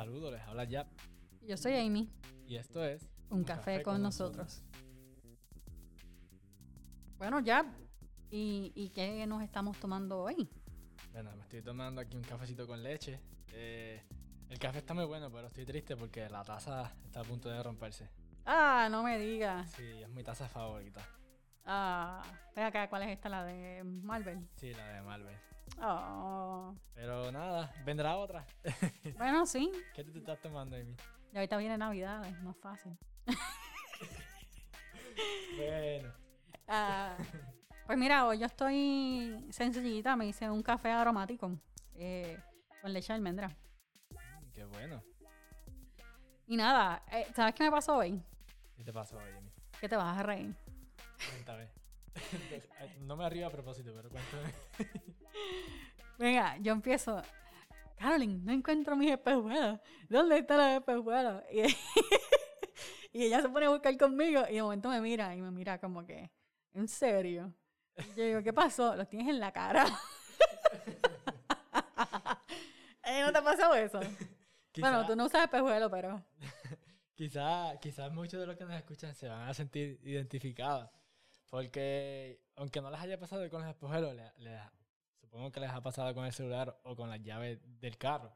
Saludos, les habla Jap. Yo soy Amy. Y esto es Un, café, con, nosotros. Bueno, Jap, ¿y, ¿y qué nos estamos tomando hoy? Bueno, me estoy tomando aquí un cafecito con leche. Eh, el café está muy bueno, pero estoy triste porque la taza está a punto de romperse. Ah, no me digas. Sí, es mi taza favorita. Ah, ven acá, ¿cuál es esta? ¿La de Marvel? Sí, la de Marvel. Oh. Pero nada, vendrá otra. Bueno, sí. ¿Qué te estás tomando, Amy? Y ahorita viene Navidad, es más fácil. Bueno, Ah, pues mira, hoy yo estoy sencillita, me hice un café aromático eh, con leche de almendra. mm, qué bueno. Y nada, eh, ¿sabes qué me pasó hoy? ¿Qué te pasó hoy, Amy? Que te vas a reír. Cuéntame. no me arriba a propósito, pero cuéntame. Venga, yo empiezo. Carolyn, no encuentro mis espejuelos. ¿Dónde están los espejuelos? Y, y ella se pone a buscar conmigo y de momento me mira y me mira como que, ¿en serio? Y yo digo, ¿qué pasó? Los tienes en la cara. Eh, ¿No te ha pasado eso? Bueno, tú no usas espejuelos, pero... Quizás quizás muchos de los que nos escuchan se van a sentir identificados. Porque aunque no les haya pasado con los espejuelos, supongo que les ha pasado con el celular o con las llaves del carro.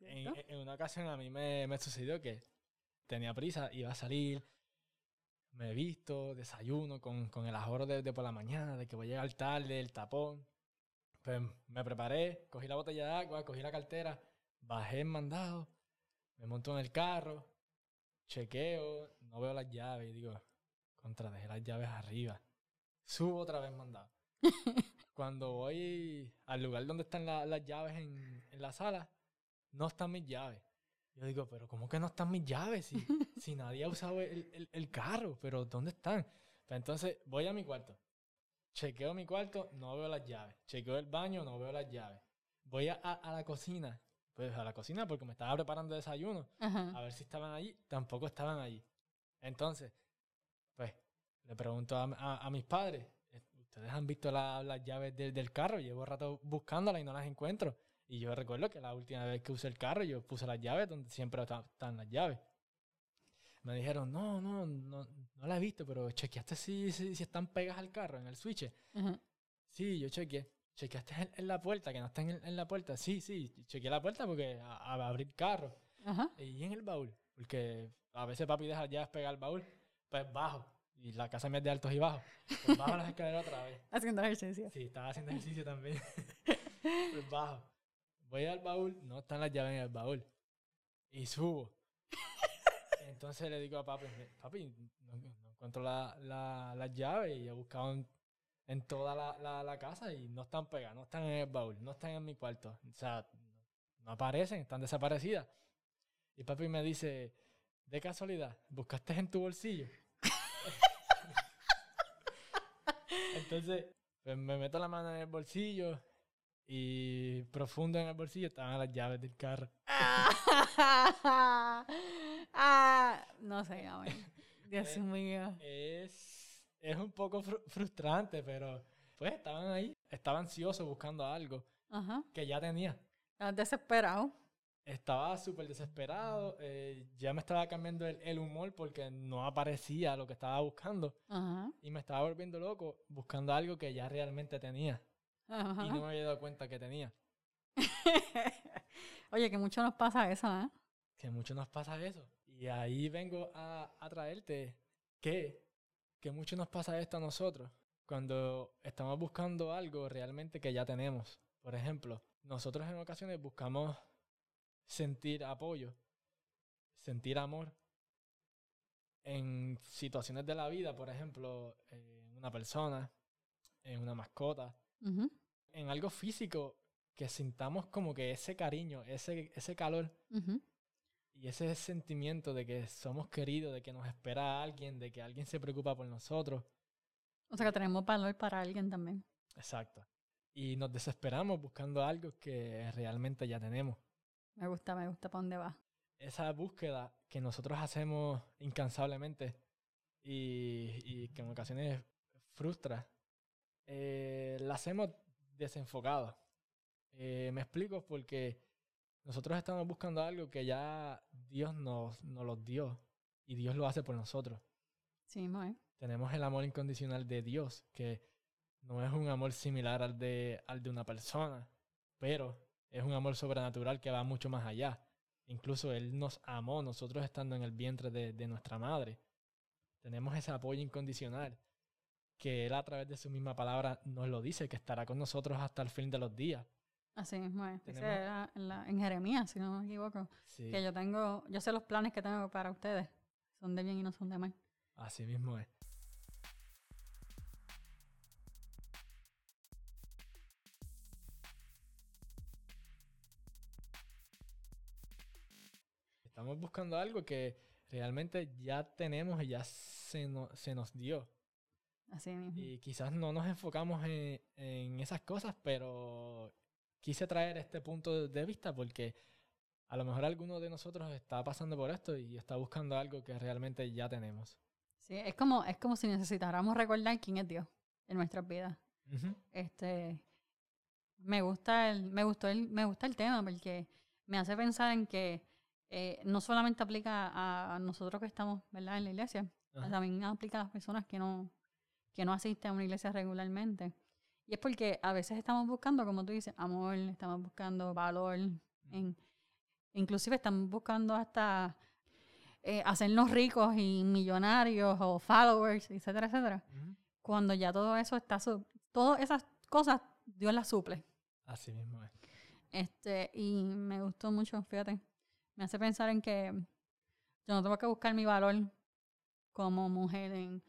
En, una ocasión a mí me, me sucedió que tenía prisa, iba a salir, me he visto, desayuno con, con el ahorro de, de por la mañana, de que voy a llegar tarde, el tapón. Pues me preparé, cogí la botella de agua, cogí la cartera, bajé el mandado, me monto en el carro, chequeo, no veo las llaves y digo, contra, dejé las llaves arriba. Subo otra vez mandado. Cuando voy al lugar donde están la- las llaves en, en la sala, no están mis llaves. Yo digo, pero ¿cómo que no están mis llaves? Si, si nadie ha usado el, el- el carro, pero ¿dónde están? Pues entonces voy a mi cuarto. Chequeo mi cuarto, no veo las llaves. Chequeo el baño, no veo las llaves. Voy a, a- la cocina. Pues a la cocina porque me estaba preparando desayuno Ajá. a ver si estaban allí. Tampoco estaban allí. Entonces, le pregunto a, a- a mis padres, eh, ¿ustedes han visto la- las llaves del, del carro? Llevo rato buscándolas y no las encuentro. Y yo recuerdo que la última vez que usé el carro, yo puse las llaves donde siempre está- están las llaves. Me dijeron, no, no, no, no la he visto, pero chequeaste si, si, si están pegadas al carro, en el switch. Ajá. Sí, yo chequeé. ¿Chequeaste en, en la puerta, que no están en, en la puerta? Sí, sí, chequeé la puerta porque a, a abrir carro. Ajá. Y en el baúl, porque a veces papi deja ya pegar el baúl, pues bajo. Y la casa mía es de altos y bajos. Pues bajo las escaleras otra vez. Haciendo ejercicio. Sí, estaba haciendo ejercicio también. pues bajo. Voy al baúl, no están las llaves en el baúl. Y subo. Entonces le digo a papi, papi, no, no encuentro la, la- las llaves y he buscado en, en toda la, la- la casa y no están pegadas, no están en el baúl, no están en mi cuarto. O sea, no aparecen, están desaparecidas. Y papi me dice, de casualidad, ¿buscaste en tu bolsillo? Entonces, pues me meto la mano en el bolsillo y profundo en el bolsillo estaban las llaves del carro. ah, no sé, ver. Dios Eh, mío. Es, es un poco fru- frustrante, pero pues estaban ahí. Estaba ansioso buscando algo Ajá. que ya tenía. Estás desesperado. Estaba súper desesperado. eh, ya me estaba cambiando el, el humor porque no aparecía lo que estaba buscando. Ajá. Y me estaba volviendo loco buscando algo que ya realmente tenía. Ajá. Y no me había dado cuenta que tenía. Oye, que mucho nos pasa eso, ¿eh? Que mucho nos pasa eso. Y ahí vengo a, a traerte que, que mucho nos pasa esto a nosotros cuando estamos buscando algo realmente que ya tenemos. Por ejemplo, nosotros en ocasiones buscamos sentir apoyo, sentir amor en situaciones de la vida, por ejemplo, en una persona, en una mascota, en algo físico que sintamos como que ese cariño, ese, ese calor y ese sentimiento de que somos queridos, de que nos espera alguien, de que alguien se preocupa por nosotros. O sea que tenemos valor para alguien también. Exacto. Y nos desesperamos buscando algo que realmente ya tenemos. Me gusta, me gusta para dónde va. Esa búsqueda que nosotros hacemos incansablemente y, y que en ocasiones frustra, eh, la hacemos desenfocados. Eh, me explico porque nosotros estamos buscando algo que ya Dios nos, nos los dio y Dios lo hace por nosotros. Sí, mismo, ¿eh? Tenemos el amor incondicional de Dios, que no es un amor similar al de, al de una persona, pero es un amor sobrenatural que va mucho más allá. Incluso Él nos amó nosotros estando en el vientre de, de nuestra madre. Tenemos ese apoyo incondicional que Él a través de su misma palabra nos lo dice, que estará con nosotros hasta el fin de los días. Así mismo es. Dice Tenemos- era en, la- en Jeremías, si no me equivoco, Sí, que yo tengo, yo sé los planes que tengo para ustedes. Son de bien y no son de mal. así mismo es. Estamos buscando algo que realmente ya tenemos y ya se, no- se nos dio. Así mismo. Y quizás no nos enfocamos en, en esas cosas, pero quise traer este punto de vista porque a lo mejor alguno de nosotros está pasando por esto y está buscando algo que realmente ya tenemos. Sí, es como, es como si necesitáramos recordar quién es Dios en nuestras vidas. Este me gusta el, me gustó el, me gusta el tema porque me hace pensar en que eh, no solamente aplica a, a nosotros que estamos ¿verdad? en la iglesia, Ajá. también aplica a las personas que no, que no asisten a una iglesia regularmente. Y es porque a veces estamos buscando, como tú dices, amor, estamos buscando valor, en, inclusive estamos buscando hasta eh, hacernos ricos y millonarios o followers, etcétera, etcétera. Cuando ya todo eso está, su- todas esas cosas Dios las suple. Así mismo es. Este, y me gustó mucho, fíjate. Me hace pensar en que yo no tengo que buscar mi valor como mujer en,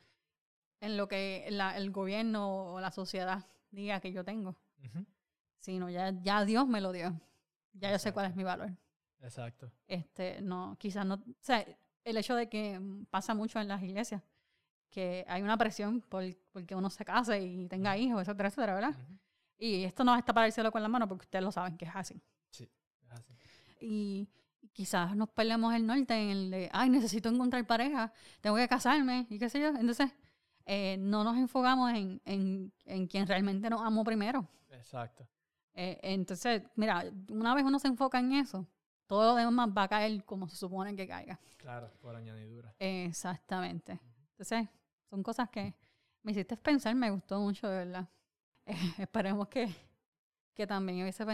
en lo que la- el gobierno o la sociedad diga que yo tengo, sino ya, ya Dios me lo dio. Ya yo sé cuál es mi valor. Exacto. Este, no, quizás no, o sea, el hecho de que pasa mucho en las iglesias, que hay una presión por porque uno se case y tenga hijos, etcétera, etcétera, ¿verdad? Y esto no está para el cielo con la mano porque ustedes lo saben que es así. Sí, es así. y quizás nos perdemos el norte en el de, ay, necesito encontrar pareja, tengo que casarme y qué sé yo. Entonces, eh, no nos enfocamos en, en, en quien realmente nos amó primero. Exacto. Eh, entonces, mira, una vez uno se enfoca en eso, todo lo demás va a caer como se supone que caiga. Claro, por añadidura. Exactamente. Entonces, son cosas que me hiciste pensar, me gustó mucho, de verdad. Eh, esperemos que, que también hubiese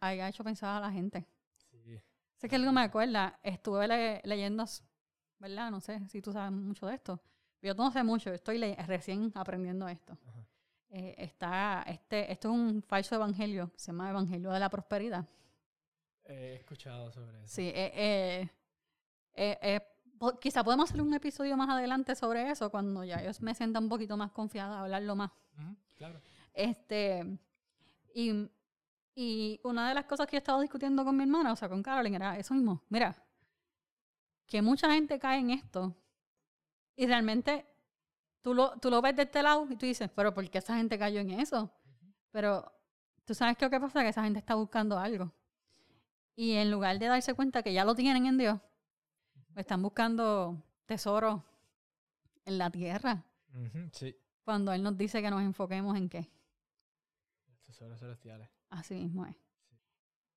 haya hecho pensar a la gente. Que algo me acuerda, estuve le- leyendo, ¿verdad? No sé si tú sabes mucho de esto. Yo no sé mucho, estoy recién aprendiendo esto. Eh, está, este, esto es un falso evangelio, se llama Evangelio de la Prosperidad. He escuchado sobre eso. Sí, eh, eh, eh, eh, quizá podemos hacer un episodio más adelante sobre eso, cuando ya yo me sienta un poquito más confiada a hablarlo más. Ujú, Claro. Este, y, y una de las cosas que yo estaba discutiendo con mi hermana, o sea, con Carolyn, era eso mismo. Mira, que mucha gente cae en esto y realmente tú lo, tú lo ves de este lado y tú dices, pero ¿por qué esa gente cayó en eso? Pero tú sabes qué es lo que pasa, que esa gente está buscando algo. Y en lugar de darse cuenta que ya lo tienen en Dios, están buscando tesoros en la tierra, Sí. cuando Él nos dice que nos enfoquemos en qué. Tesoros celestiales. Así mismo es. Sí.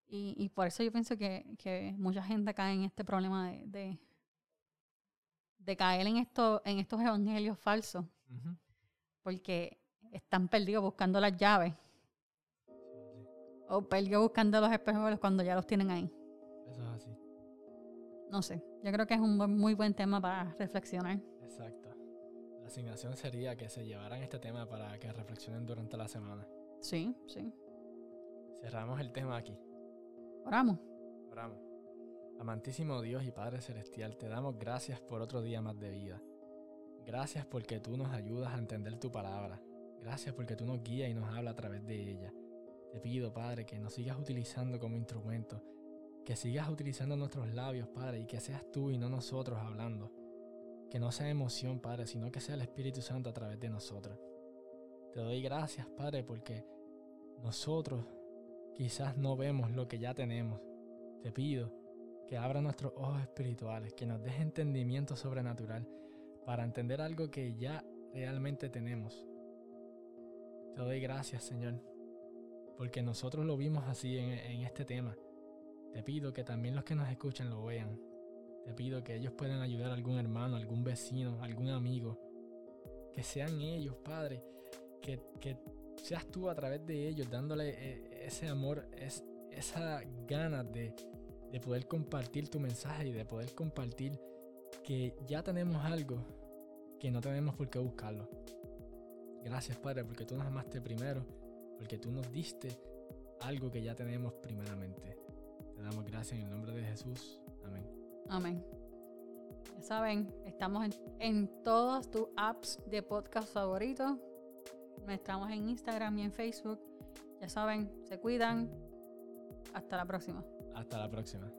Y, y por eso yo pienso que, que mucha gente cae en este problema de, de, de caer en, esto, en estos evangelios falsos, porque están perdidos buscando las llaves Sí, o perdidos buscando los espejuelos cuando ya los tienen ahí. Eso es así. No sé, yo creo que es un muy buen tema para reflexionar. Exacto. La asignación sería que se llevaran este tema para que reflexionen durante la semana. Sí, sí. Cerramos el tema aquí. Oramos. Oramos. Amantísimo Dios y Padre Celestial, te damos gracias por otro día más de vida. Gracias porque tú nos ayudas a entender tu palabra. Gracias porque tú nos guías y nos hablas a través de ella. Te pido, Padre, que nos sigas utilizando como instrumento, que sigas utilizando nuestros labios, Padre, y que seas tú y no nosotros hablando. Que no sea emoción, Padre, sino que sea el Espíritu Santo a través de nosotros. Te doy gracias, Padre, porque nosotros quizás no vemos lo que ya tenemos. Te pido que abra nuestros ojos espirituales, que nos deje entendimiento sobrenatural para entender algo que ya realmente tenemos. Te doy gracias, Señor, porque nosotros lo vimos así en, en este tema, Te pido que también los que nos escuchan lo vean. Te pido que ellos puedan ayudar a algún hermano, algún vecino, algún amigo. Que sean ellos, Padre. Que, que seas tú a través de ellos dándole eh, ese amor, es, esa ganas de, de poder compartir tu mensaje y de poder compartir que ya tenemos algo que no tenemos por qué buscarlo. Gracias Padre porque tú nos amaste primero, porque tú nos diste algo que ya tenemos primeramente. Te damos gracias en el nombre de Jesús. Amén. Amén. Ya saben, estamos en, en todas tus apps de podcast favoritos. Estamos en Instagram y en Facebook. Ya saben, se cuidan. Hasta la próxima. Hasta la próxima.